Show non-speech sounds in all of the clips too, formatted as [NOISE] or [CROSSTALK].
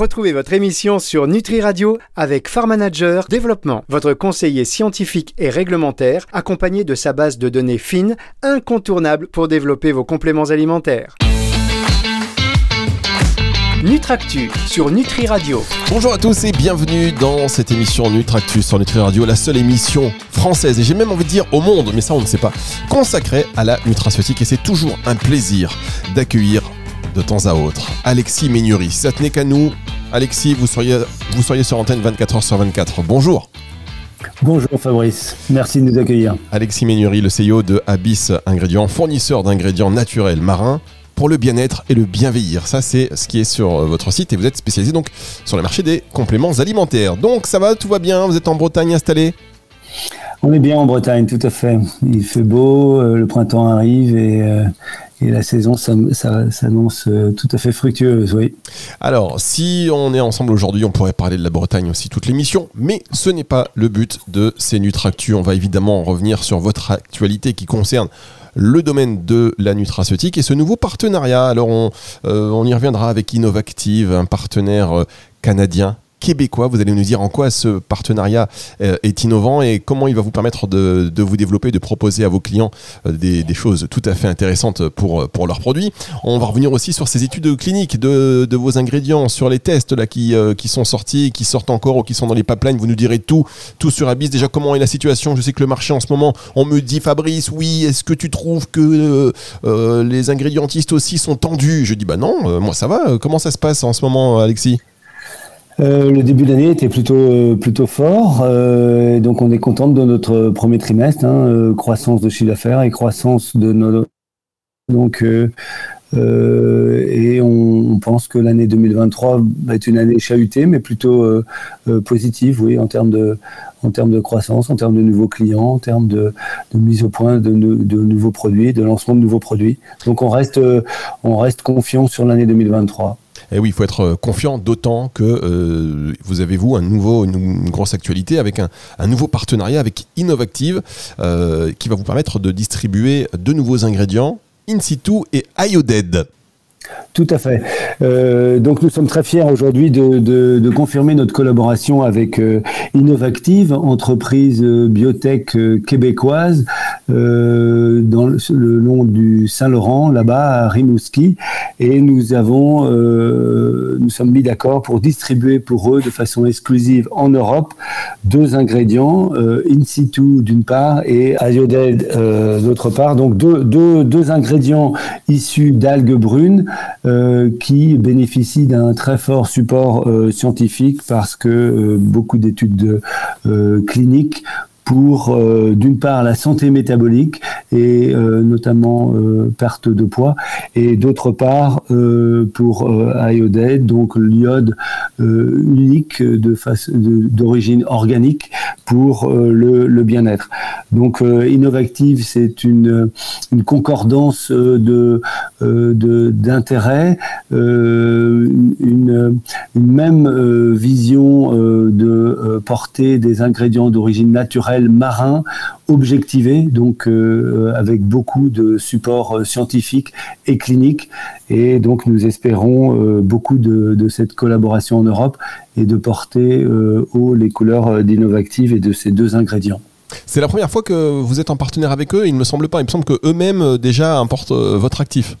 Retrouvez votre émission sur Nutri Radio avec Farm Manager Développement, votre conseiller scientifique et réglementaire, accompagné de sa base de données fines, incontournable pour développer vos compléments alimentaires. Nutractu sur Nutri Radio. Bonjour à tous et bienvenue dans cette émission Nutractu sur Nutri Radio, la seule émission française et j'ai même envie de dire au monde, mais ça on ne sait pas, consacrée à la nutraceutique et c'est toujours un plaisir d'accueillir de temps à autre Alexis. Si ça tenait qu'à nous, Alexis, vous seriez, vous seriez sur antenne 24h sur 24. Bonjour. Bonjour Fabrice, merci de nous accueillir. Alexis Ménury, le CEO de Abyss Ingrédients, fournisseur d'ingrédients naturels marins pour le bien-être et le bienveillir. Ça, c'est ce qui est sur euh, votre site et vous êtes spécialisé donc sur le marché des compléments alimentaires. Donc, ça va, tout va bien, vous êtes en Bretagne installé? On est bien en Bretagne, tout à fait. Il fait beau, euh, le printemps arrive et, euh, la saison s'annonce tout à fait fructueuse, oui. Alors, si on est ensemble aujourd'hui, on pourrait parler de la Bretagne aussi toute l'émission, mais ce n'est pas le but de ces Nutractu. On va évidemment revenir sur votre actualité qui concerne le domaine de la nutraceutique et ce nouveau partenariat. Alors on, euh, y reviendra avec Innovactive, un partenaire euh, canadien québécois. Vous allez nous dire en quoi ce partenariat euh, est innovant et comment il va vous permettre de, vous développer, de proposer à vos clients euh, des, choses tout à fait intéressantes pour, pour leurs produits. On va revenir aussi sur ces études cliniques de, vos ingrédients, sur les tests euh, qui sont sortis, qui sortent encore ou qui sont dans les pipelines. Vous nous direz tout, tout sur Abyss. Déjà, comment est la situation? Je sais que le marché en ce moment, on me dit Fabrice, oui, est-ce que tu trouves que les ingrédientistes aussi sont tendus? Je dis bah non, moi ça va. Comment ça se passe en ce moment, Alexis? Euh, le début d'année était plutôt euh, plutôt fort, euh, donc on est content de notre premier trimestre, hein, croissance de chiffre d'affaires et croissance de nos donc et on, pense que l'année 2023 va être une année chahutée, mais plutôt positive, oui, en termes de en termes de croissance, en termes de nouveaux clients, en termes de, mise au point de, nouveaux produits, de lancement de nouveaux produits. Donc on reste on reste confiant sur l'année 2023. Et eh oui, il faut être euh, confiant, d'autant que euh, vous avez, vous, un nouveau, une, grosse actualité avec un, nouveau partenariat avec Innovactive euh, qui va vous permettre de distribuer de nouveaux ingrédients in situ et ioded. Tout à fait. Euh, donc nous sommes très fiers aujourd'hui de, confirmer notre collaboration avec euh, Innovactive, entreprise euh, biotech québécoise, dans le, long du Saint-Laurent, là-bas à Rimouski, et nous avons, nous sommes mis d'accord pour distribuer pour eux de façon exclusive en Europe deux ingrédients, in situ d'une part et iodide d'autre part. Donc deux, deux ingrédients issus d'algues brunes euh, qui bénéficie d'un très fort support euh, scientifique parce que euh, beaucoup d'études cliniques pour d'une part la santé métabolique et notamment perte de poids et d'autre part pour iodate donc l'iode unique d'origine organique pour le, le bien-être. Donc Innovactive c'est une, concordance de d'intérêt, une, même vision de porter des ingrédients d'origine naturelle marin objectivé, donc euh, avec beaucoup de support euh, scientifique et clinique. Et donc nous espérons euh, beaucoup de, cette collaboration en Europe et de porter haut les couleurs et de ces deux ingrédients. C'est la première fois que vous êtes en partenaire avec eux, il ne me semble pas. Il me semble qu'eux-mêmes déjà importent votre actif.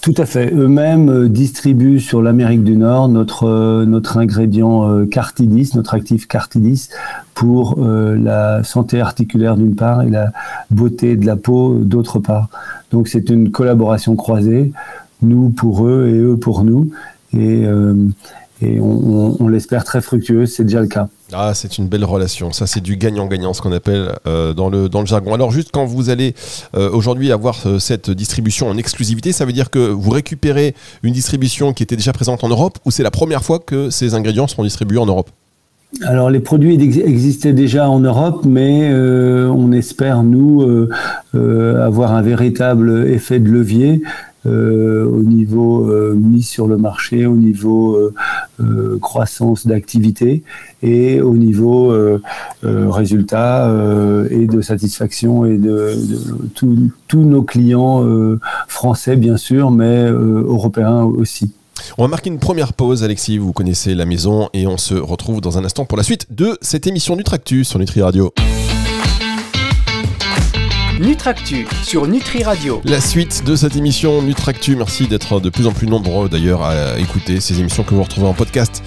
Tout à fait. Eux-mêmes euh, distribuent sur l'Amérique du Nord notre, euh, notre ingrédient euh, Cartidis, notre actif Cartidis, pour la santé articulaire d'une part et la beauté de la peau d'autre part. Donc c'est une collaboration croisée, nous pour eux et eux pour nous. Et, et on, l'espère très fructueuse, c'est déjà le cas. Ah, c'est une belle relation. Ça, c'est du gagnant-gagnant, ce qu'on appelle euh, dans, le, jargon. Alors, juste quand vous allez euh, aujourd'hui avoir euh, cette distribution en exclusivité, ça veut dire que vous récupérez une distribution qui était déjà présente en Europe ou c'est la première fois que ces ingrédients seront distribués en Europe? Alors les produits existaient déjà en Europe, mais on espère nous avoir un véritable effet de levier au niveau euh, mise sur le marché, au niveau euh, croissance d'activité et au niveau résultat et de satisfaction et de, tous nos clients français bien sûr, mais européens aussi. On va marquer une première pause, Alexis, vous connaissez la maison, et on se retrouve dans un instant pour la suite de cette émission Nutractus sur Nutri Radio. Nutractu sur Nutri Radio. La suite de cette émission Nutractu, merci d'être de plus en plus nombreux d'ailleurs à écouter ces émissions que vous retrouvez en podcast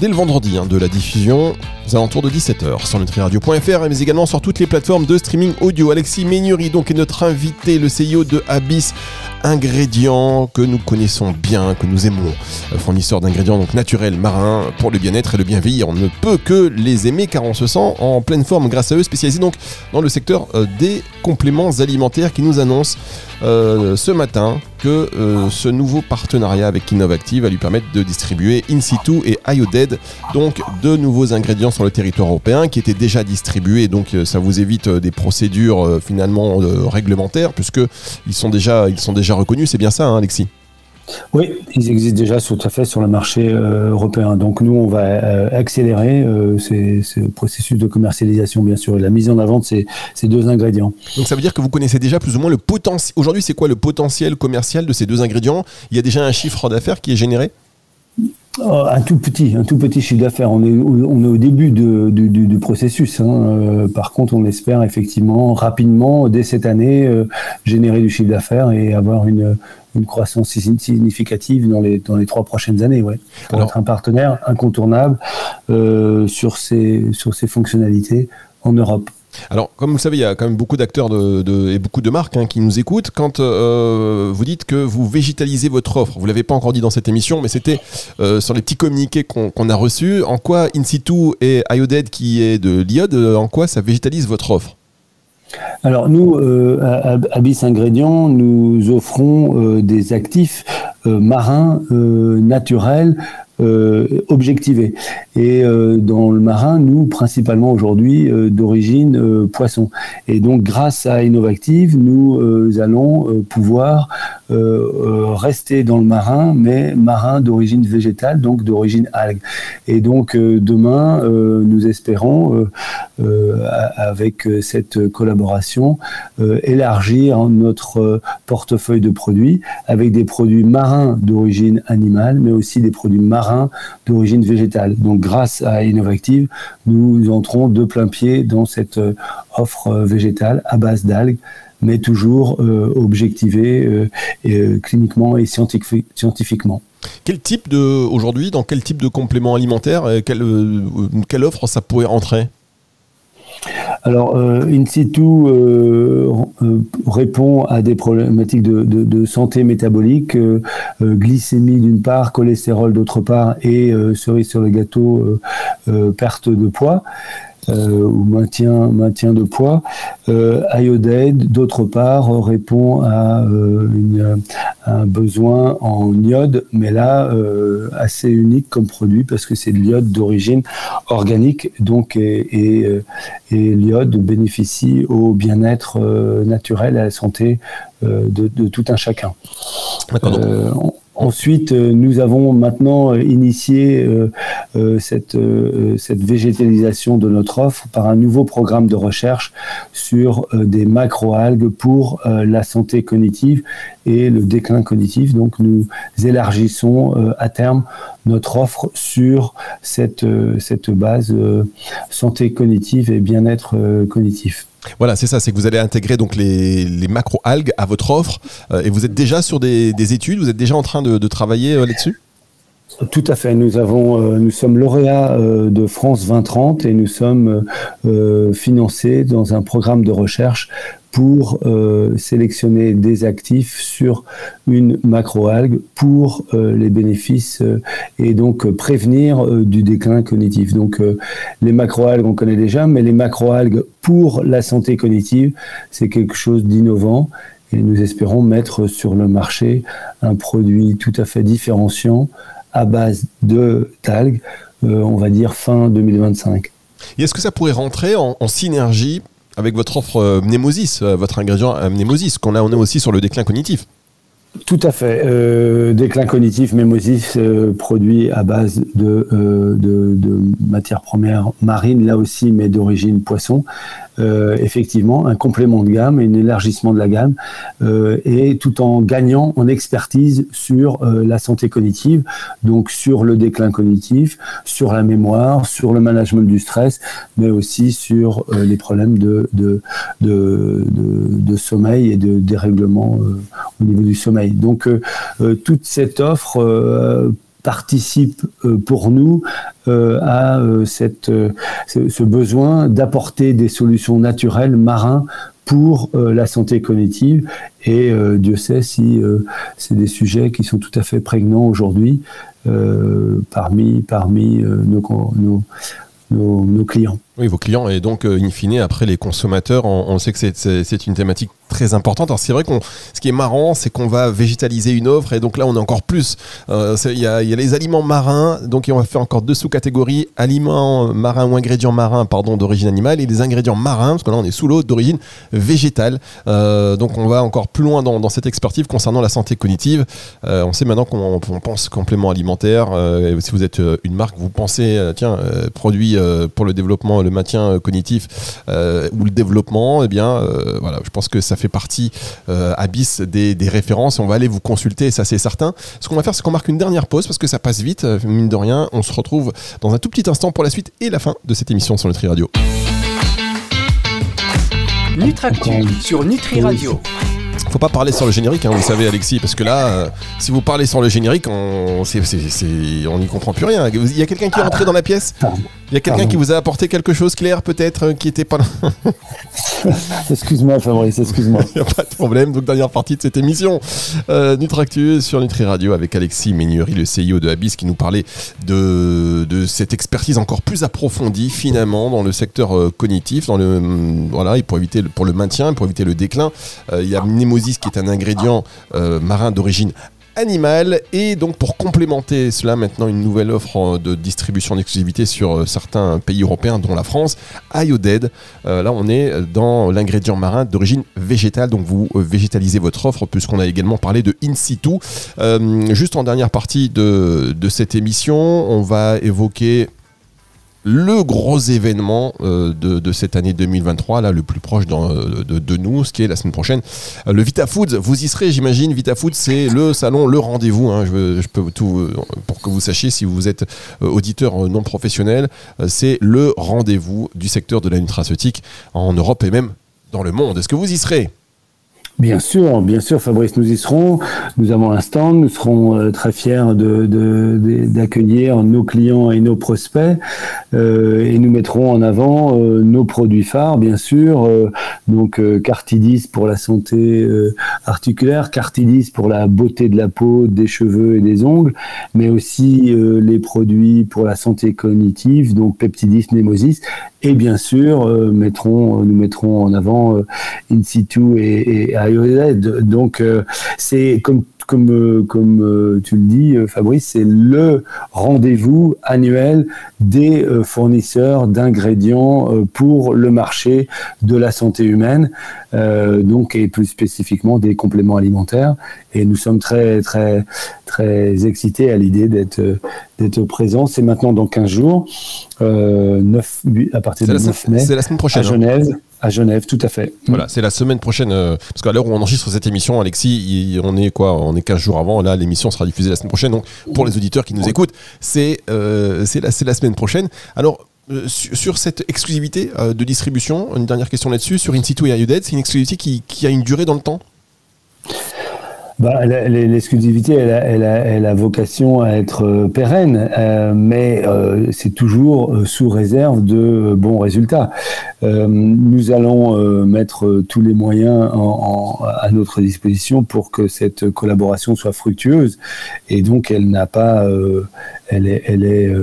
dès le vendredi hein, de la diffusion aux alentours de 17h sur nutriradio.fr mais également sur toutes les plateformes de streaming audio. Alexis Ménuri donc est notre invité, le CEO de Abyss ingrédients que nous connaissons bien, que nous aimons, euh, fournisseur d'ingrédients donc naturels marins pour le bien-être et le bien-vieillir. On ne peut que les aimer car on se sent en pleine forme grâce à eux, spécialisés donc dans le secteur euh, des compléments alimentaires qui nous annoncent euh, ce matin que ce nouveau partenariat avec Innovactive va lui permettre de distribuer in situ et IODED, donc de nouveaux ingrédients sur le territoire européen qui étaient déjà distribués, donc ça vous évite des procédures finalement réglementaires puisque ils sont déjà, ils sont déjà reconnu, c'est bien ça, hein, Alexis? Oui, ils existent déjà tout à fait sur le marché euh, européen. Donc nous, on va euh, accélérer euh, ce processus de commercialisation, bien sûr, la mise en avant de ces, deux ingrédients. Donc ça veut dire que vous connaissez déjà plus ou moins le potentiel. Aujourd'hui, c'est quoi le potentiel commercial de ces deux ingrédients? Il y a déjà un chiffre d'affaires qui est généré? Oh, un tout petit, un tout petit chiffre d'affaires. On est, on est au début de, du, processus. Hein. Euh, par contre, on espère effectivement rapidement, dès cette année, euh, générer du chiffre d'affaires et avoir une, une croissance significative dans les, dans les trois prochaines années. Ouais, pour être un partenaire incontournable euh, sur, ces, sur ces fonctionnalités en Europe. Alors, comme vous le savez, il y a quand même beaucoup d'acteurs et beaucoup de marques hein, qui nous écoutent. Quand euh, vous dites que vous végétalisez votre offre, vous l'avez pas encore dit dans cette émission, mais c'était euh, sur les petits communiqués qu'on a reçus. En quoi In situ et IODED, qui est de l'iode, en quoi ça végétalise votre offre? Alors nous, euh, à Abyss Ingrédients, nous offrons des actifs marins naturels euh, objectivé. Et euh, dans le marin, nous, principalement aujourd'hui, euh, d'origine poisson. Et donc, grâce à Innovactive, nous allons pouvoir rester dans le marin, mais marin d'origine végétale, donc d'origine algue. Et donc, demain, nous espérons, avec cette collaboration, élargir notre portefeuille de produits avec des produits marins d'origine animale, mais aussi des produits marins d'origine végétale. Donc grâce à Innovactive, nous entrons de plein pied dans cette euh, offre euh, végétale à base d'algues mais toujours euh, objectivée cliniquement et scientifiquement. Quel type de aujourd'hui dans quel type de complément alimentaire quelle, quelle offre ça pourrait entrer alors, euh, in situ euh, euh, répond à des problématiques de, santé métabolique, glycémie d'une part, cholestérol d'autre part et cerise sur le gâteau, perte de poids. Euh, ou maintien, maintien de poids. Euh, IODED, d'autre part, répond à euh, un besoin en iode, mais là, assez unique comme produit parce que c'est de l'iode d'origine organique, donc, et, et, l'iode bénéficie au bien-être naturel et à la santé de, de, tout un chacun. Ensuite, euh, nous avons maintenant euh, initié euh, cette, cette végétalisation de notre offre par un nouveau programme de recherche sur des macroalgues pour la santé cognitive et le déclin cognitif. Donc, nous élargissons à terme notre offre sur cette, base santé cognitive et bien-être cognitif. Voilà, c'est ça, c'est que vous allez intégrer donc les, macro-algues à votre offre euh, et vous êtes déjà sur des, études, vous êtes déjà en train de, travailler euh, là-dessus? Tout à fait. Nous euh, sommes lauréats de France 2030 et nous sommes financés dans un programme de recherche pour euh, sélectionner des actifs sur une macroalgue pour euh, les bénéfices euh, et donc prévenir du déclin cognitif. Donc les macroalgues on connaît déjà, mais les macroalgues pour la santé cognitive, c'est quelque chose d'innovant et nous espérons mettre sur le marché un produit tout à fait différenciant à base de talgues, on va dire fin 2025. Et est-ce que ça pourrait rentrer en, en synergie avec votre offre euh, Mnemosis, euh, votre ingrédient Mnemosis, qu'on a, on est aussi sur le déclin cognitif? Tout à fait. Euh, déclin cognitif, Mémosis, euh, produit à base de, euh, de, de, matières premières marines, là aussi, mais d'origine poisson. Effectivement, un complément de gamme un élargissement de la gamme, et tout en gagnant en expertise sur la santé cognitive, donc sur le déclin cognitif, sur la mémoire, sur le management du stress, mais aussi sur les problèmes de, de, sommeil et de dérèglement au niveau du sommeil. Donc, toute cette offre participe euh, pour nous euh, à euh, cette, ce besoin d'apporter des solutions naturelles marins pour la santé cognitive. Et Dieu sait si c'est des sujets qui sont tout à fait prégnants aujourd'hui parmi, parmi nos, nos, clients. Oui, vos clients et donc, in fine, après les consommateurs, on, sait que c'est une thématique très importante. Alors c'est vrai qu'on, ce qui est marrant, c'est qu'on va végétaliser une offre et donc là on a encore plus. Euh, il y, a, les aliments marins, donc on va faire encore deux sous-catégories aliments marins ou ingrédients marins, pardon, d'origine animale et les ingrédients marins, parce que là on est sous l'eau d'origine végétale. Euh, donc on va encore plus loin dans, cette expertise concernant la santé cognitive. Euh, on sait maintenant qu'on on pense complément alimentaire. Euh, si vous êtes une marque, vous pensez tiens produit pour le développement, le maintien cognitif ou le développement, eh bien voilà, je pense que ça fait partie euh, Abyss des, références. On va aller vous consulter, ça c'est certain. Ce qu'on va faire, c'est qu'on marque une dernière pause parce que ça passe vite, euh, mine de rien. On se retrouve dans un tout petit instant pour la suite et la fin de cette émission sur Nutri Radio. Sur Nutri Radio faut pas parler sur le générique, hein, vous savez, Alexis, parce que là, euh, si vous parlez sur le générique, on n'y comprend plus rien. Il y a quelqu'un qui est rentré dans la pièce? Il y a quelqu'un qui vous a apporté quelque chose, Claire, peut-être, euh, qui était pas là? [LAUGHS] Excuse-moi, Fabrice, excuse-moi. [LAUGHS] Il n'y a pas de problème. Donc, dernière partie de cette émission, euh, Nutractu sur Nutri Radio avec Alexis Ménury, le CEO de Abyss, qui nous parlait de, de cette expertise encore plus approfondie, finalement, dans le secteur euh, cognitif, dans le, voilà, et pour éviter le, pour le maintien, pour éviter le déclin. il y a Qui est un ingrédient euh, marin d'origine animale. Et donc pour complémenter cela maintenant une nouvelle offre de distribution d'exclusivité sur euh, certains pays européens dont la France IODED. Euh, là on est dans l'ingrédient marin d'origine végétale. Donc vous végétalisez votre offre puisqu'on a également parlé de in situ. Juste en dernière partie de cette émission on va évoquer le gros événement euh, de, cette année 2023, là, le plus proche euh, de, nous, ce qui est la semaine prochaine. Euh, le Vita Foods, vous y serez, j'imagine. Vita Foods, c'est le salon, le rendez-vous. Hein. je, je, peux tout, pour que vous sachiez, si vous êtes auditeur non professionnel, c'est le rendez-vous du secteur de la nutraceutique en Europe et même dans le monde. Est-ce que vous y serez? Bien sûr, bien sûr, Fabrice, nous y serons. Nous avons un stand, nous serons euh, très fiers d'accueillir nos clients et nos prospects euh, et nous mettrons en avant euh, nos produits phares, bien sûr. Donc Cartidis pour la santé articulaire, Cartidis pour la beauté de la peau, des cheveux et des ongles, mais aussi les produits pour la santé cognitive, donc Peptidis, Nemosis, et bien sûr mettrons, nous mettrons en avant In situ et, et donc, euh, c'est comme comme, euh, comme euh, tu le dis, Fabrice, c'est le rendez-vous annuel des fournisseurs d'ingrédients pour le marché de la santé humaine, donc et plus spécifiquement des compléments alimentaires. Et nous sommes très très très excités à l'idée d'être d'être présents. C'est maintenant dans 15 jours, 9, à partir du 9 mai, c'est la semaine prochaine, à hein. Genève. Tout à fait. Voilà, c'est la semaine prochaine. Euh, parce qu'à l'heure où on enregistre cette émission, Alexis, on est quoi On est 15 jours avant. Là, l'émission sera diffusée la semaine prochaine. Donc, pour les auditeurs qui nous écoutent, c'est euh, la, semaine prochaine. Alors, euh, sur, cette exclusivité de distribution, une dernière question là-dessus, sur In situ et IUDED, c'est une exclusivité qui a une durée dans le temps? Bah, L'exclusivité, elle, elle, elle, a vocation à être euh, pérenne, euh, mais euh, c'est toujours sous réserve de bons résultats. nous allons mettre tous les moyens en, en, à notre disposition pour que cette collaboration soit fructueuse, et donc elle n'a pas, elle est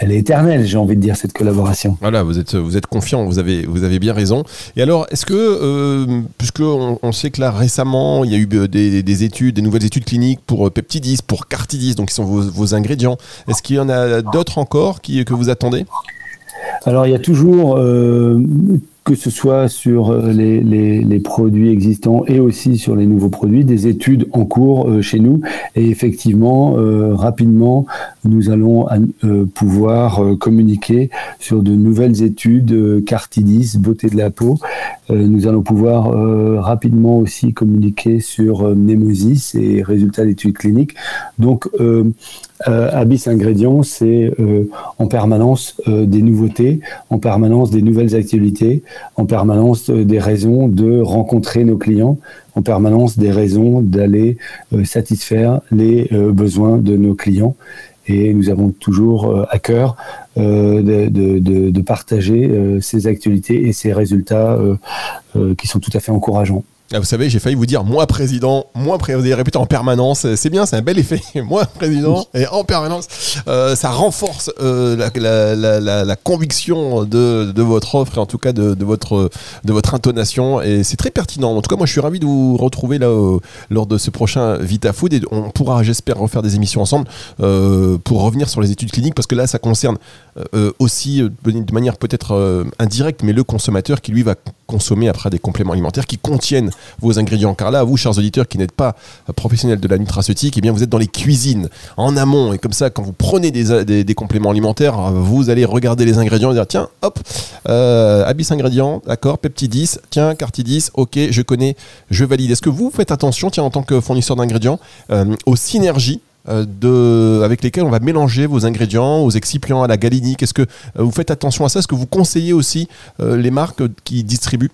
elle est éternelle, j'ai envie de dire, cette collaboration. Voilà, vous êtes, vous êtes confiant, vous avez, vous avez bien raison. Et alors, est-ce que, euh, puisque on, sait que là récemment, il y a eu euh, des, études, des nouvelles études cliniques pour euh, Peptidis, pour Cartidis, donc qui sont vos, vos ingrédients, est-ce qu'il y en a d'autres encore qui, que vous attendez? Alors il y a toujours que ce soit sur les, les, produits existants et aussi sur les nouveaux produits, des études en cours chez nous. Et effectivement, rapidement, nous allons pouvoir communiquer sur de nouvelles études Cartidis, beauté de la peau. nous allons pouvoir rapidement aussi communiquer sur Nemesis et résultats d'études cliniques. Donc, euh, Abyss Ingrédients, c'est euh, en permanence euh, des nouveautés, en permanence des nouvelles actualités, en permanence euh, des raisons de rencontrer nos clients, en permanence des raisons d'aller satisfaire les besoins de nos clients. Et nous avons toujours à cœur de, partager ces actualités et ces résultats qui sont tout à fait encourageants. Ah, vous savez, j'ai failli vous dire moi président, moi président, répété en permanence. C'est bien, c'est un bel effet. [LAUGHS] moi président et en permanence, euh, ça renforce euh, la, la, la, la, conviction de, de, votre offre et en tout cas de, de votre de votre intonation. Et c'est très pertinent. En tout cas, moi, je suis ravi de vous retrouver là euh, lors de ce prochain Vita Food et on pourra, j'espère, refaire des émissions ensemble euh, pour revenir sur les études cliniques parce que là, ça concerne euh, aussi de manière peut-être indirecte, mais le consommateur qui lui va consommer après des compléments alimentaires qui contiennent vos ingrédients. Car là, vous, chers auditeurs qui n'êtes pas professionnels de la nutraceutique, eh bien, vous êtes dans les cuisines, en amont. Et comme ça, quand vous prenez des, des, compléments alimentaires, vous allez regarder les ingrédients et dire tiens, hop, euh, Abyss ingrédients, d'accord, Peptidis, tiens, Cartidis, ok, je connais, je valide. Est-ce que vous faites attention, tiens, en tant que fournisseur d'ingrédients, euh, aux synergies euh, de, avec lesquels on va mélanger vos ingrédients, aux excipients, à la galinique Est-ce que vous faites attention à ça? Est-ce que vous conseillez aussi les marques qui distribuent?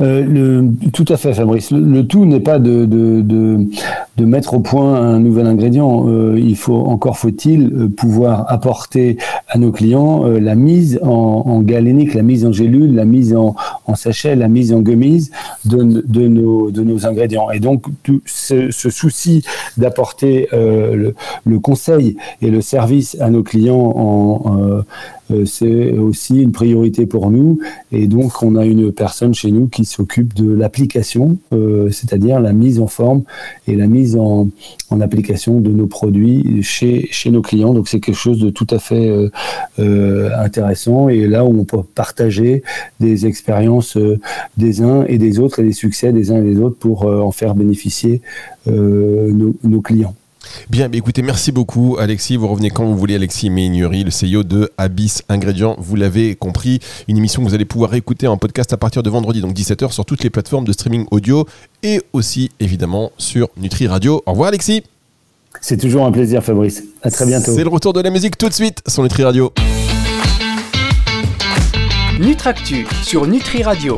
Euh, tout à fait, Fabrice. Le, tout n'est pas de, de, de, mettre au point un nouvel ingrédient. Euh, il faut encore faut-il euh, pouvoir apporter à nos clients euh, la mise en, en, galénique, la mise en gélule, la mise en, en sachet, la mise en gummies de, nos, ingrédients. Et donc, ce, souci d'apporter euh, le, le, conseil et le service à nos clients en euh, c'est aussi une priorité pour nous. Et donc, on a une personne chez nous qui s'occupe de l'application, euh, c'est-à-dire la mise en forme et la mise en, application de nos produits chez, nos clients. Donc, c'est quelque chose de tout à fait euh, euh intéressant. Et là où on peut partager des expériences des uns et des autres et des succès des uns et des autres pour en faire bénéficier nos clients. Bien, mais écoutez, merci beaucoup Alexis. Vous revenez quand vous voulez, Alexis Méignery, le CEO de Abyss Ingrédients. Vous l'avez compris, une émission que vous allez pouvoir écouter en podcast à partir de vendredi, donc 17h, sur toutes les plateformes de streaming audio et aussi évidemment sur Nutri Radio. Au revoir Alexis. C'est toujours un plaisir Fabrice. À très bientôt. C'est le retour de la musique tout de suite sur Nutri Radio. Nutractu sur Nutri Radio.